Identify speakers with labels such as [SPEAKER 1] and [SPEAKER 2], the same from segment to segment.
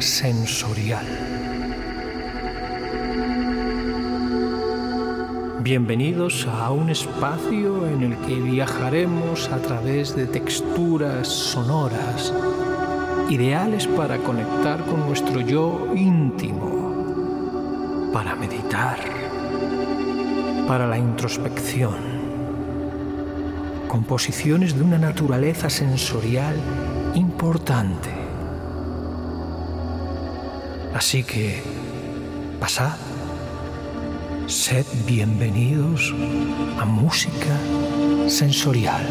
[SPEAKER 1] Sensorial. Bienvenidos a un espacio en el que viajaremos a través de texturas sonoras, ideales para conectar con nuestro yo íntimo, para meditar, para la introspección. Composiciones de una naturaleza sensorial importante. Así que, pasad, sed bienvenidos a música sensorial.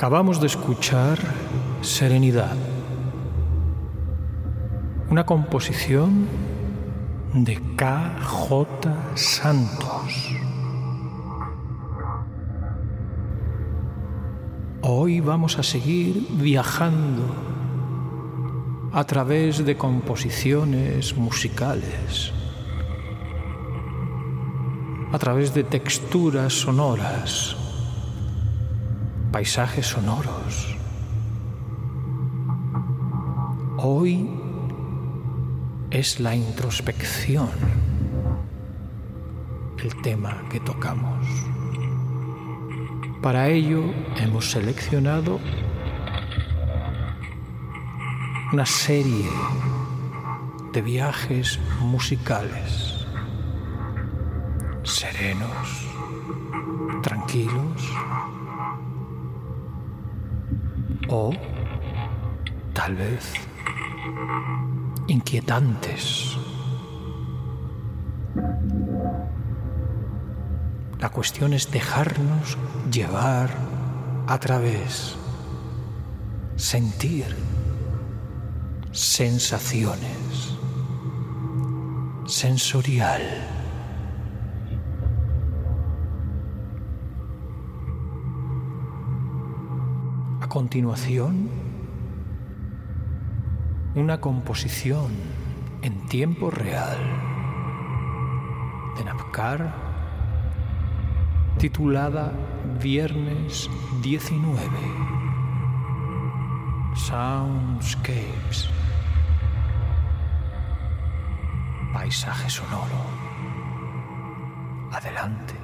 [SPEAKER 1] Acabamos de escuchar Serenidad, una composición de K.J. Santos. Hoy vamos a seguir viajando a través de composiciones musicales, a través de texturas sonoras, paisajes sonoros. Hoy es la introspección el tema que tocamos. Para ello hemos seleccionado una serie de viajes musicales serenos, tranquilos, tal vez inquietantes. La cuestión es dejarnos llevar a través, sentir sensaciones, sensorial. A continuación, una composición en tiempo real de Napkar titulada Viernes 19. Soundscapes. Paisaje sonoro. Adelante.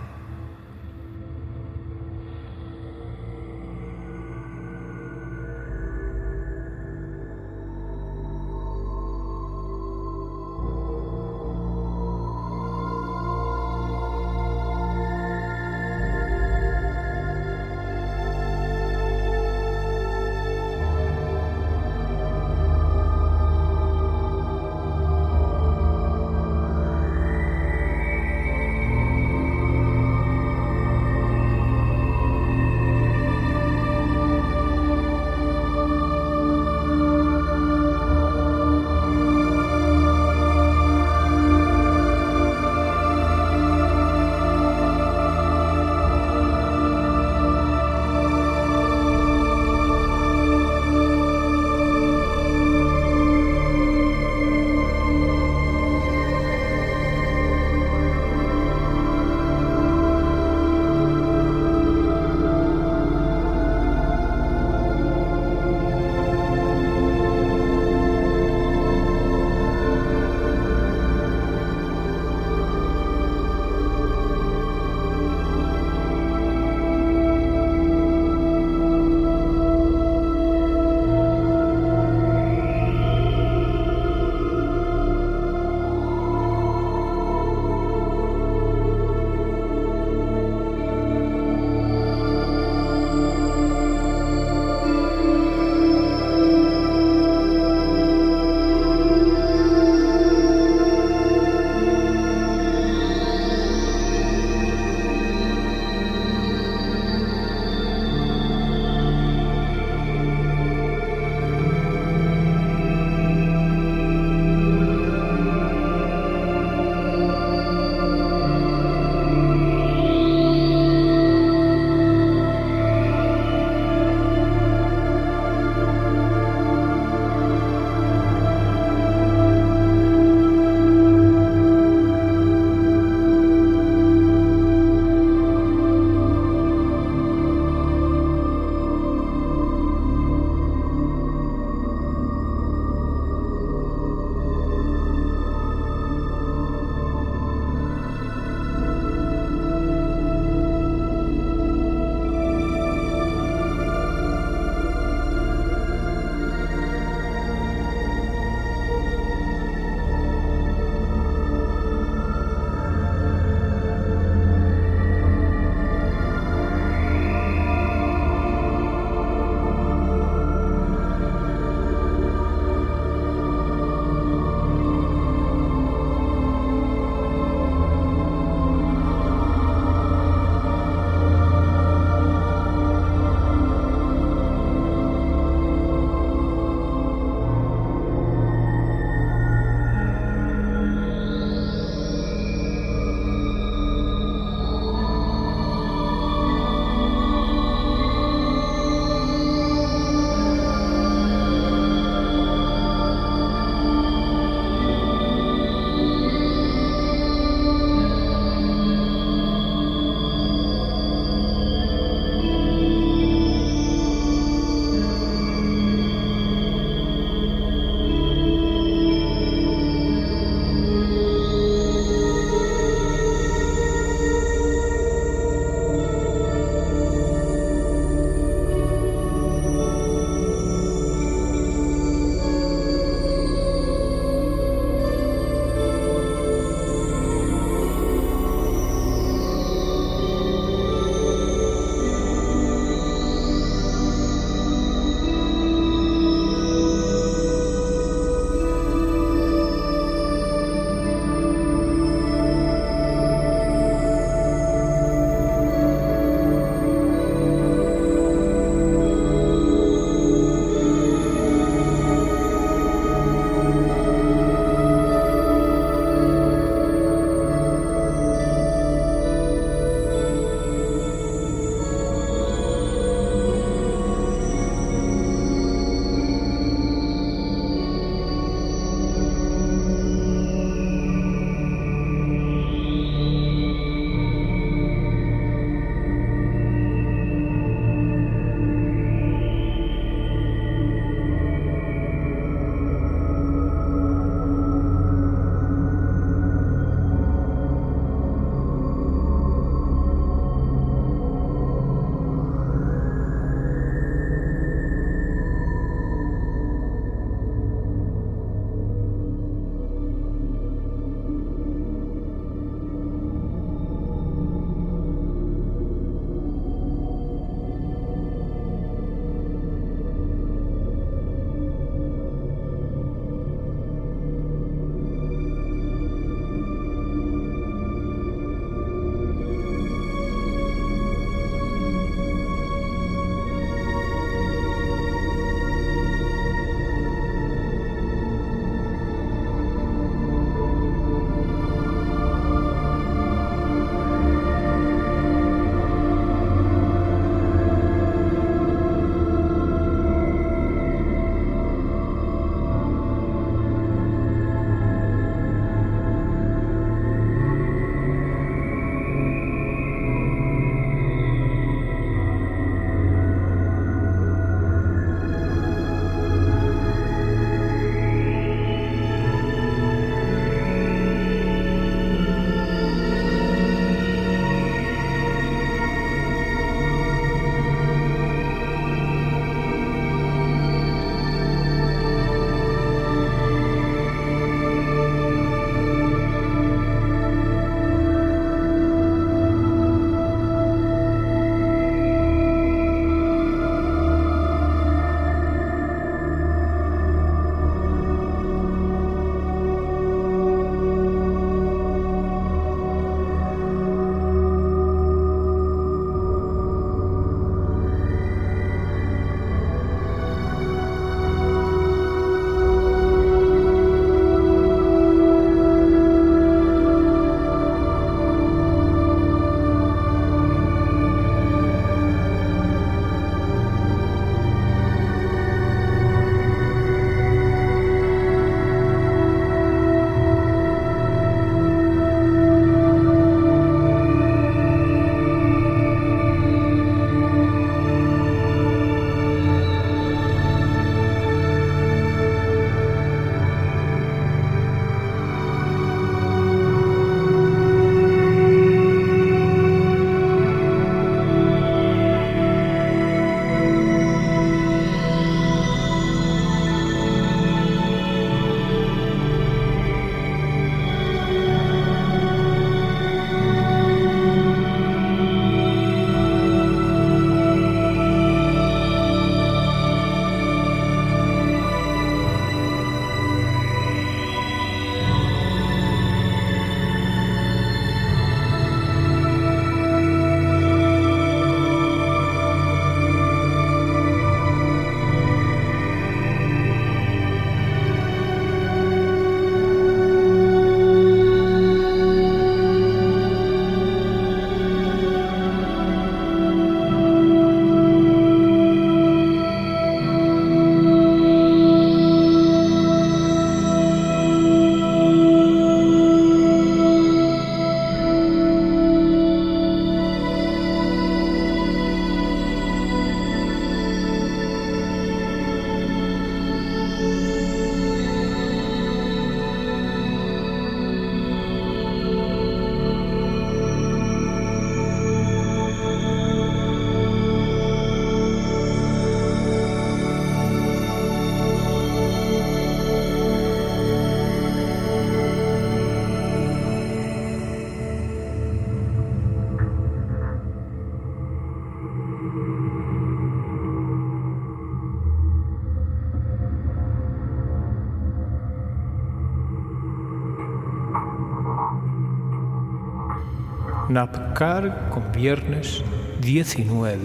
[SPEAKER 1] Napcar con viernes 19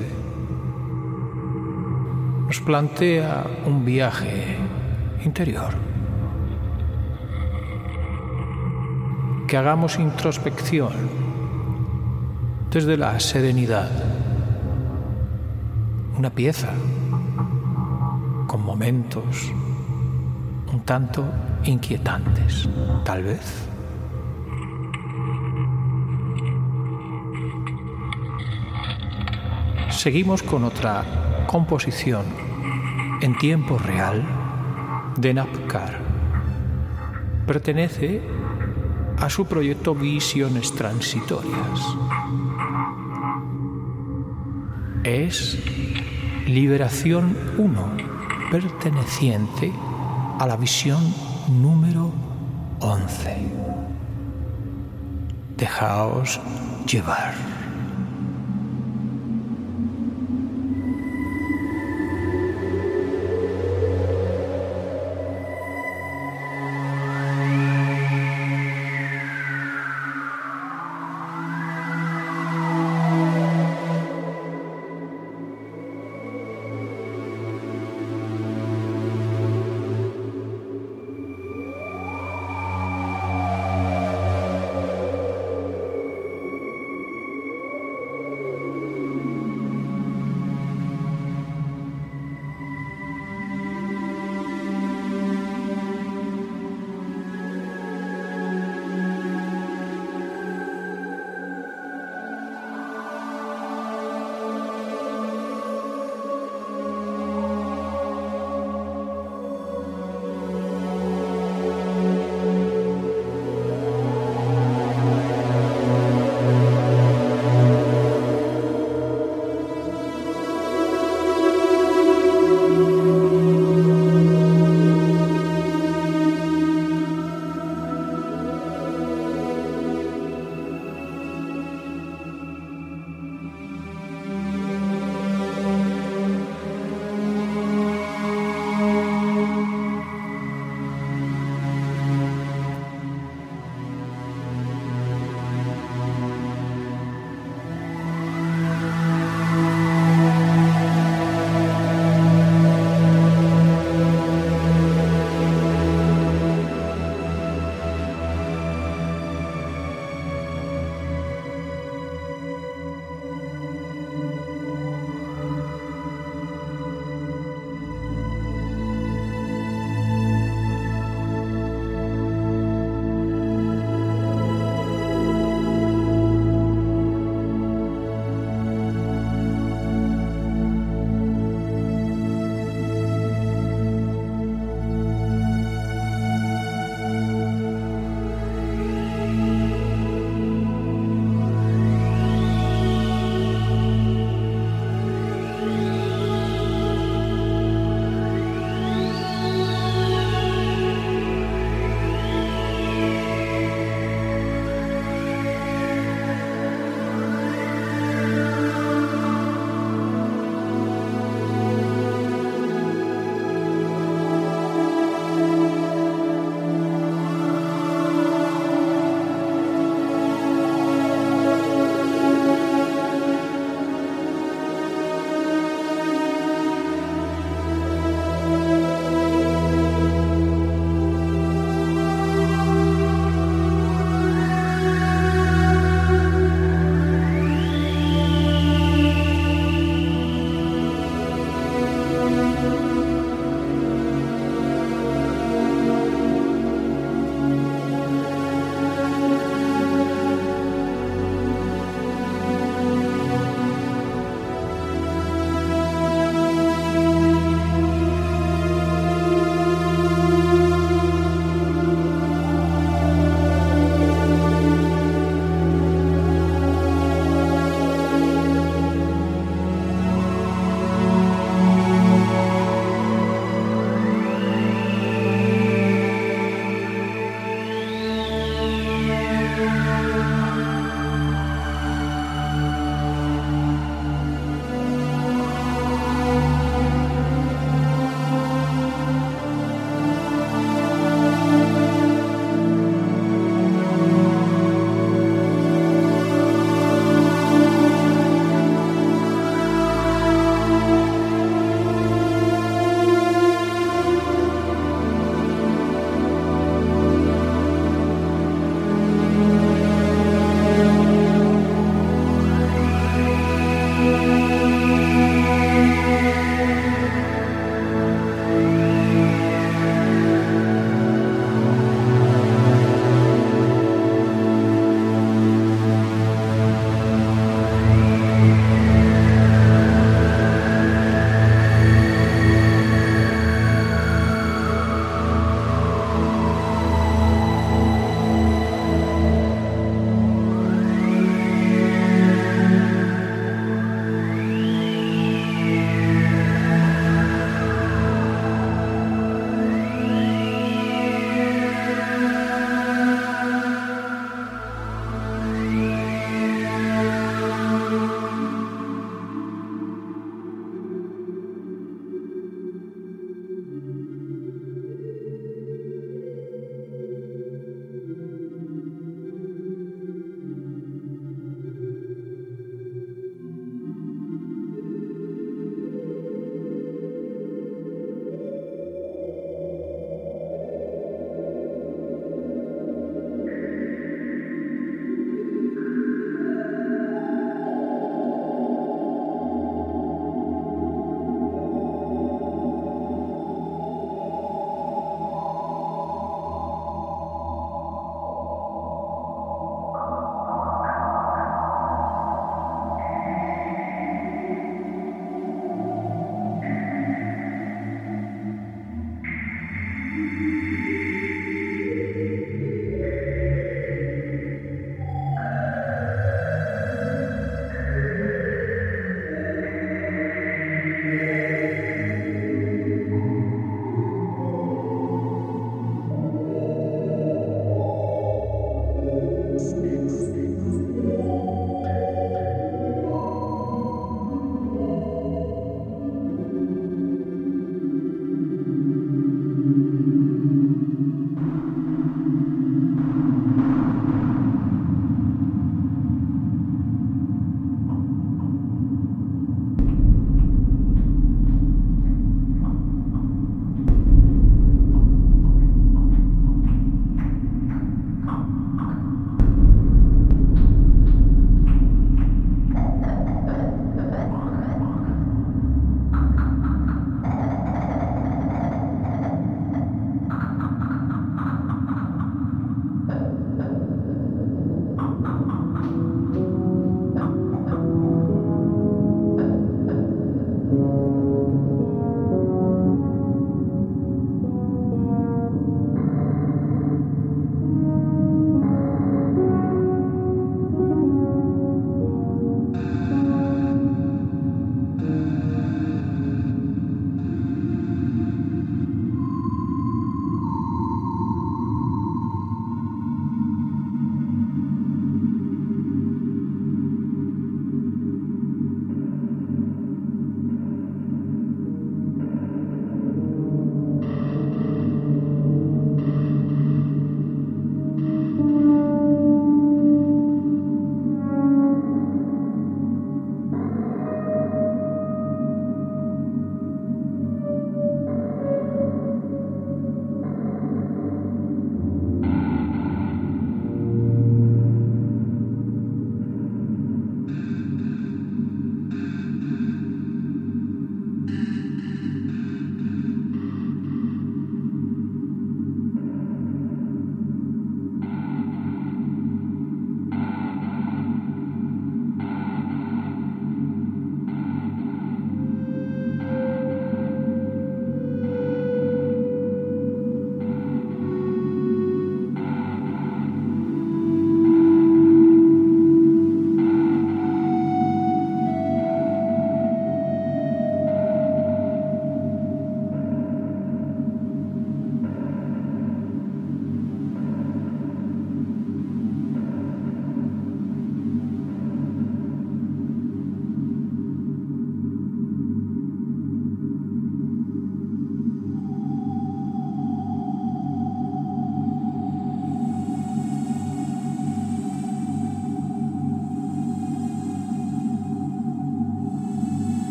[SPEAKER 1] nos plantea un viaje interior. Que hagamos introspección desde la serenidad. Una pieza con momentos un tanto inquietantes, tal vez. Seguimos con otra composición en tiempo real de Napkar. Pertenece a su proyecto Visiones Transitorias. Es Liberación 1, perteneciente a la visión número 11. Dejaos llevar.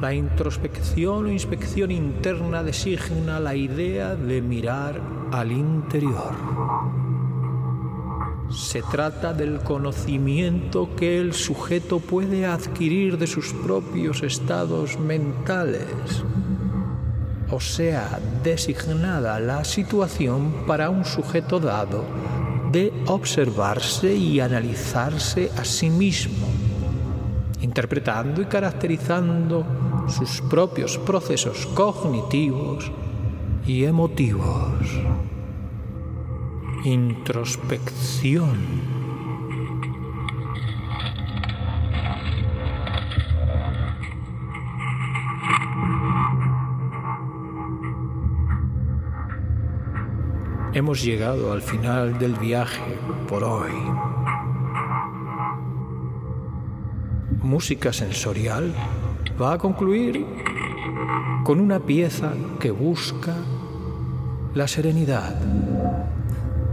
[SPEAKER 1] La introspección o inspección interna designa la idea de mirar al interior. Se trata del conocimiento que el sujeto puede adquirir de sus propios estados mentales. O sea, designada la situación para un sujeto dado de observarse y analizarse a sí mismo, interpretando y caracterizando sus propios procesos cognitivos y emotivos. Introspección Hemos llegado al final del viaje por hoy. Música sensorial va a concluir con una pieza que busca la serenidad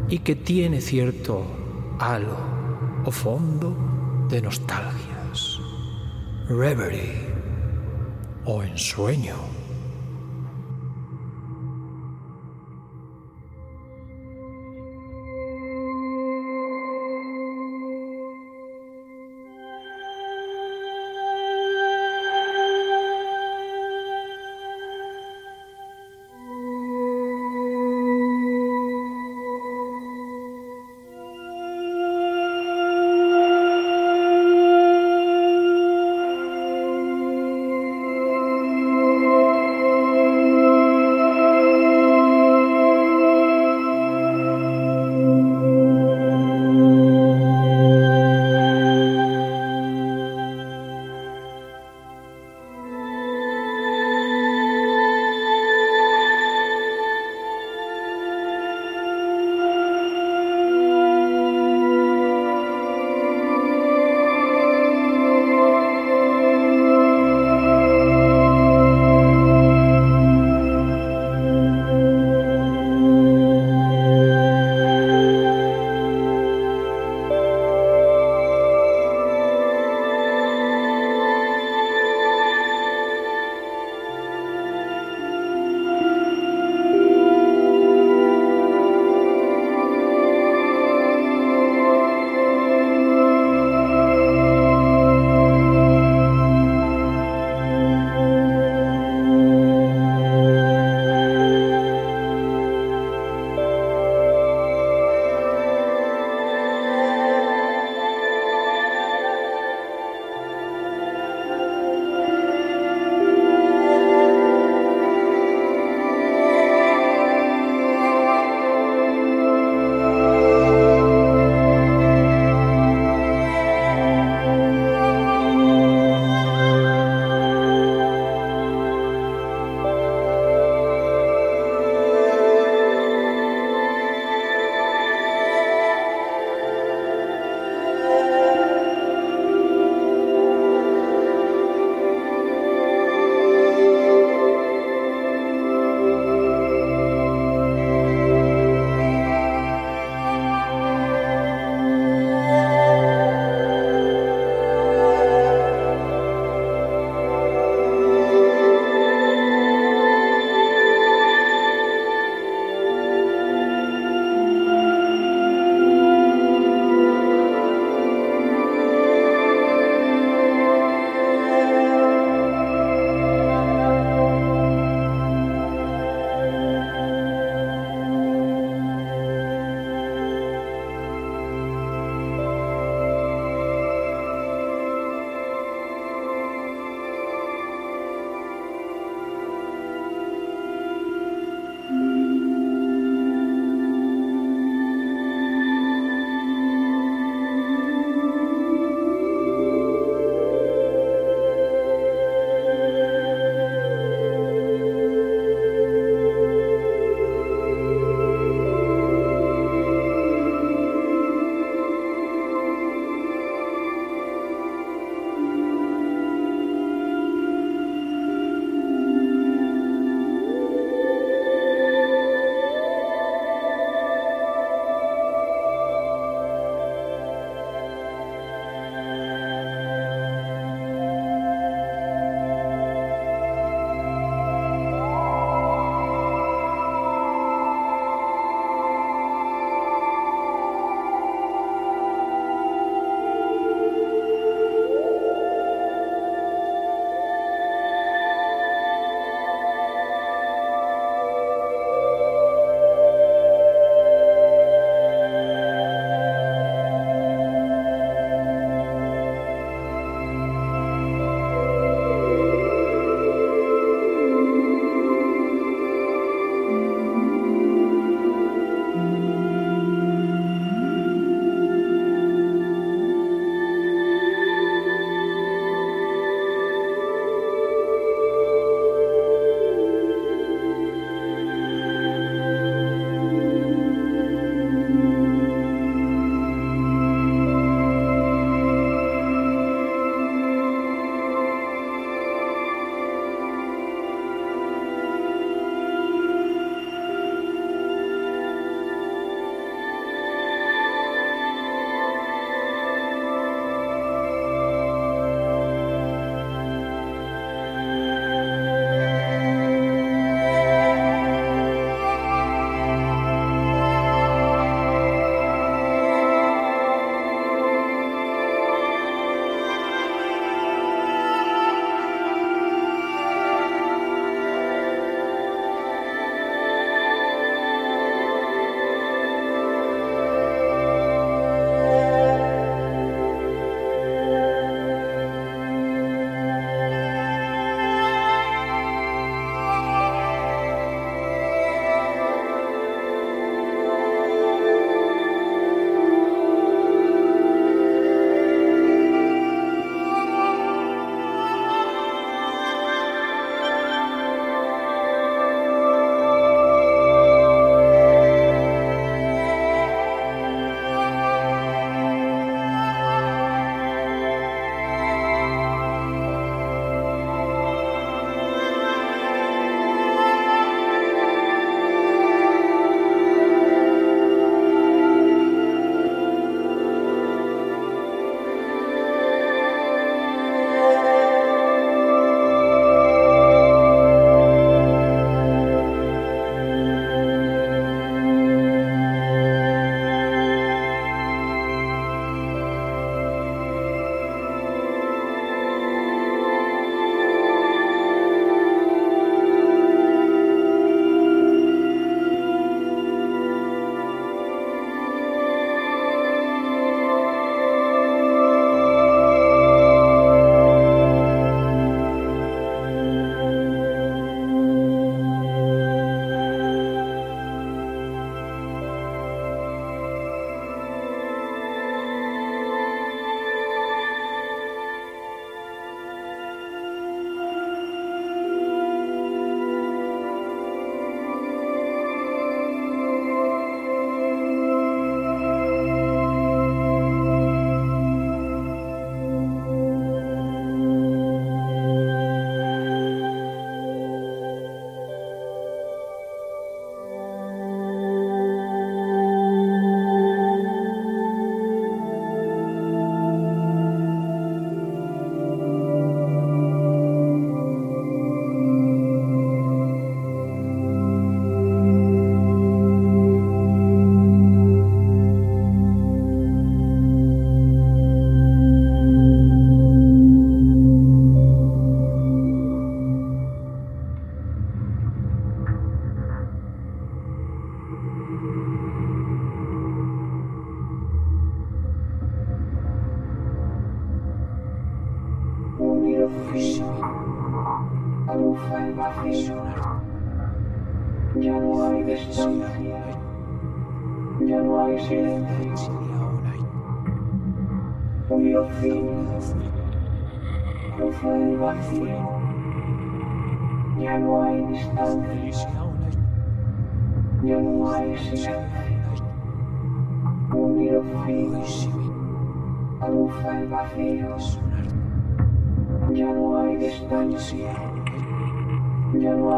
[SPEAKER 1] y que tiene cierto halo o fondo de nostalgias, reverie o ensueño.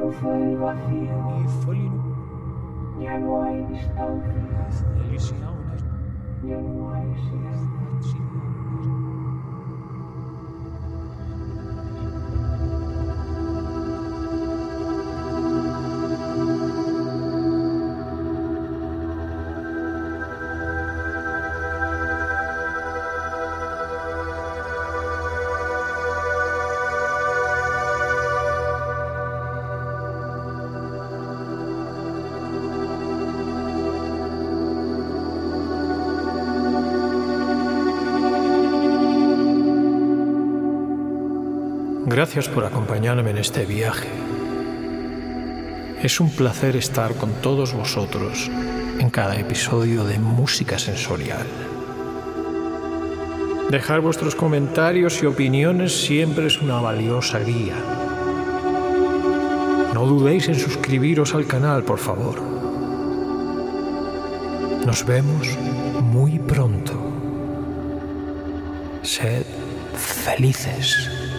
[SPEAKER 2] يثلن يستغفر يستغفر
[SPEAKER 1] Gracias por acompañarme en este viaje. Es un placer estar con todos vosotros en cada episodio de Música Sensorial. Dejar vuestros comentarios y opiniones siempre es una valiosa guía. No dudéis en suscribiros al canal, por favor. Nos vemos muy pronto. Sed felices.